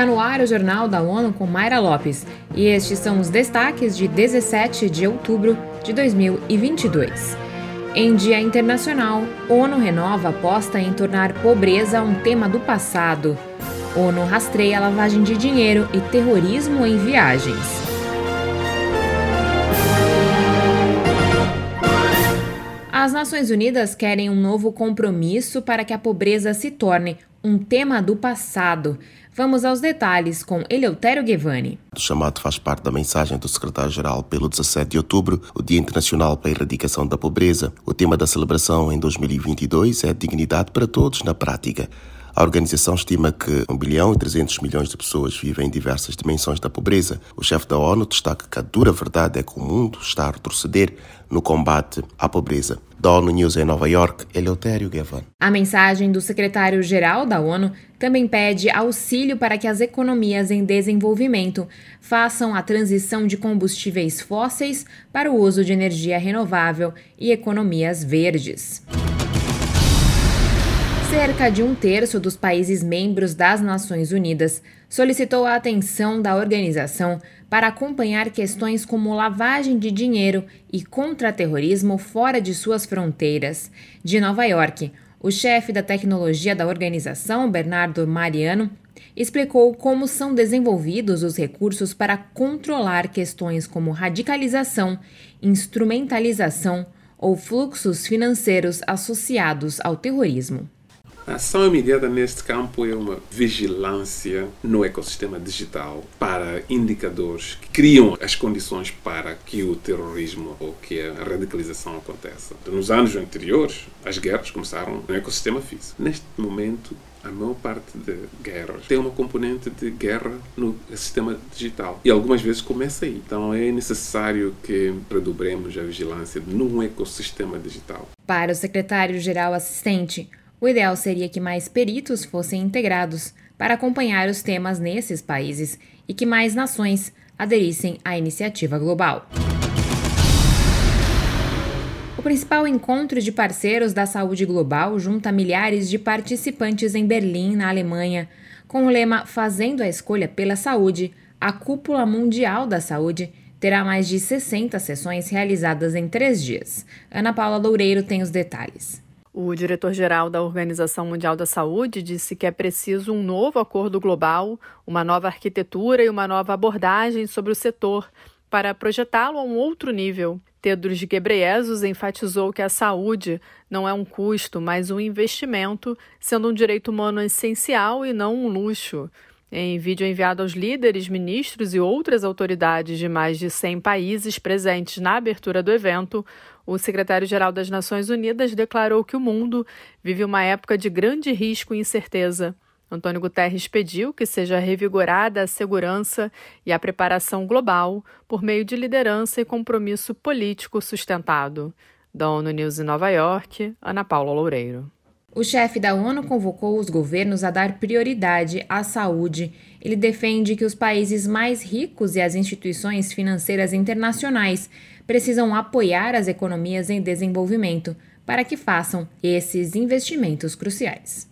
Está no ar o Jornal da ONU com Mayra Lopes e estes são os destaques de 17 de outubro de 2022. Em Dia Internacional, ONU renova aposta em tornar pobreza um tema do passado. ONU rastreia lavagem de dinheiro e terrorismo em viagens. As Nações Unidas querem um novo compromisso para que a pobreza se torne um tema do passado. Vamos aos detalhes com Eleutério Guevani. O chamado faz parte da mensagem do secretário-geral pelo 17 de outubro, o Dia Internacional para a Erradicação da Pobreza. O tema da celebração em 2022 é dignidade para todos na prática. A organização estima que 1 bilhão e 300 milhões de pessoas vivem em diversas dimensões da pobreza. O chefe da ONU destaca que a dura verdade é que o mundo está a retroceder no combate à pobreza. Da ONU News em Nova York, Eleutério Gavan. A mensagem do secretário-geral da ONU também pede auxílio para que as economias em desenvolvimento façam a transição de combustíveis fósseis para o uso de energia renovável e economias verdes. Cerca de um terço dos países membros das Nações Unidas solicitou a atenção da organização para acompanhar questões como lavagem de dinheiro e contra-terrorismo fora de suas fronteiras. De Nova York, o chefe da tecnologia da organização, Bernardo Mariano, explicou como são desenvolvidos os recursos para controlar questões como radicalização, instrumentalização ou fluxos financeiros associados ao terrorismo. A ação imediata neste campo é uma vigilância no ecossistema digital para indicadores que criam as condições para que o terrorismo ou que a radicalização aconteça. Nos anos anteriores, as guerras começaram no ecossistema físico. Neste momento, a maior parte de guerras tem uma componente de guerra no sistema digital. E algumas vezes começa aí. Então é necessário que redobremos a vigilância num ecossistema digital. Para o secretário-geral assistente, o ideal seria que mais peritos fossem integrados para acompanhar os temas nesses países e que mais nações aderissem à iniciativa global. O principal encontro de parceiros da saúde global junta milhares de participantes em Berlim, na Alemanha, com o lema Fazendo a Escolha pela Saúde, a Cúpula Mundial da Saúde terá mais de 60 sessões realizadas em três dias. Ana Paula Loureiro tem os detalhes. O diretor-geral da Organização Mundial da Saúde disse que é preciso um novo acordo global, uma nova arquitetura e uma nova abordagem sobre o setor para projetá-lo a um outro nível. Tedros Ghebreyesus enfatizou que a saúde não é um custo, mas um investimento, sendo um direito humano essencial e não um luxo. Em vídeo enviado aos líderes, ministros e outras autoridades de mais de 100 países presentes na abertura do evento, o secretário-geral das Nações Unidas declarou que o mundo vive uma época de grande risco e incerteza. Antônio Guterres pediu que seja revigorada a segurança e a preparação global por meio de liderança e compromisso político sustentado. Da ONU News em Nova York, Ana Paula Loureiro. O chefe da ONU convocou os governos a dar prioridade à saúde. Ele defende que os países mais ricos e as instituições financeiras internacionais precisam apoiar as economias em desenvolvimento para que façam esses investimentos cruciais.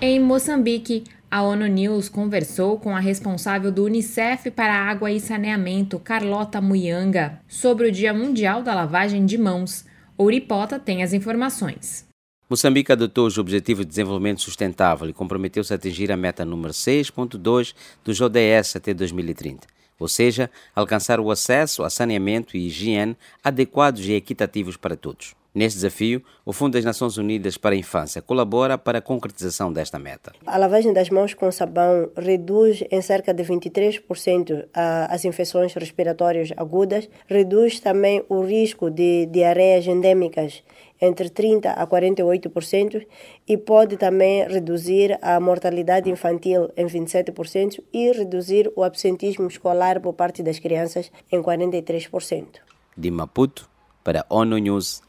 Em Moçambique, a ONU News conversou com a responsável do Unicef para Água e Saneamento, Carlota Muyanga, sobre o Dia Mundial da Lavagem de Mãos. Ouripota tem as informações. Moçambique adotou os Objetivos de Desenvolvimento Sustentável e comprometeu-se a atingir a meta número 6.2 dos ODS até 2030, ou seja, alcançar o acesso a saneamento e higiene adequados e equitativos para todos. Neste desafio, o Fundo das Nações Unidas para a Infância colabora para a concretização desta meta. A lavagem das mãos com sabão reduz em cerca de 23% as infecções respiratórias agudas, reduz também o risco de diarreias endêmicas entre 30% a 48% e pode também reduzir a mortalidade infantil em 27% e reduzir o absentismo escolar por parte das crianças em 43%. De Maputo, para ONU News,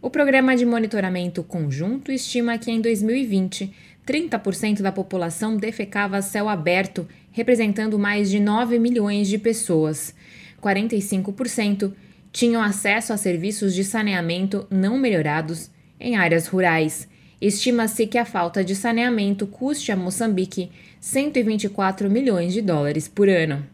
O Programa de Monitoramento Conjunto estima que em 2020, 30% da população defecava a céu aberto, representando mais de 9 milhões de pessoas. 45% tinham acesso a serviços de saneamento não melhorados em áreas rurais Estima-se que a falta de saneamento custe a Moçambique 124 milhões de dólares por ano.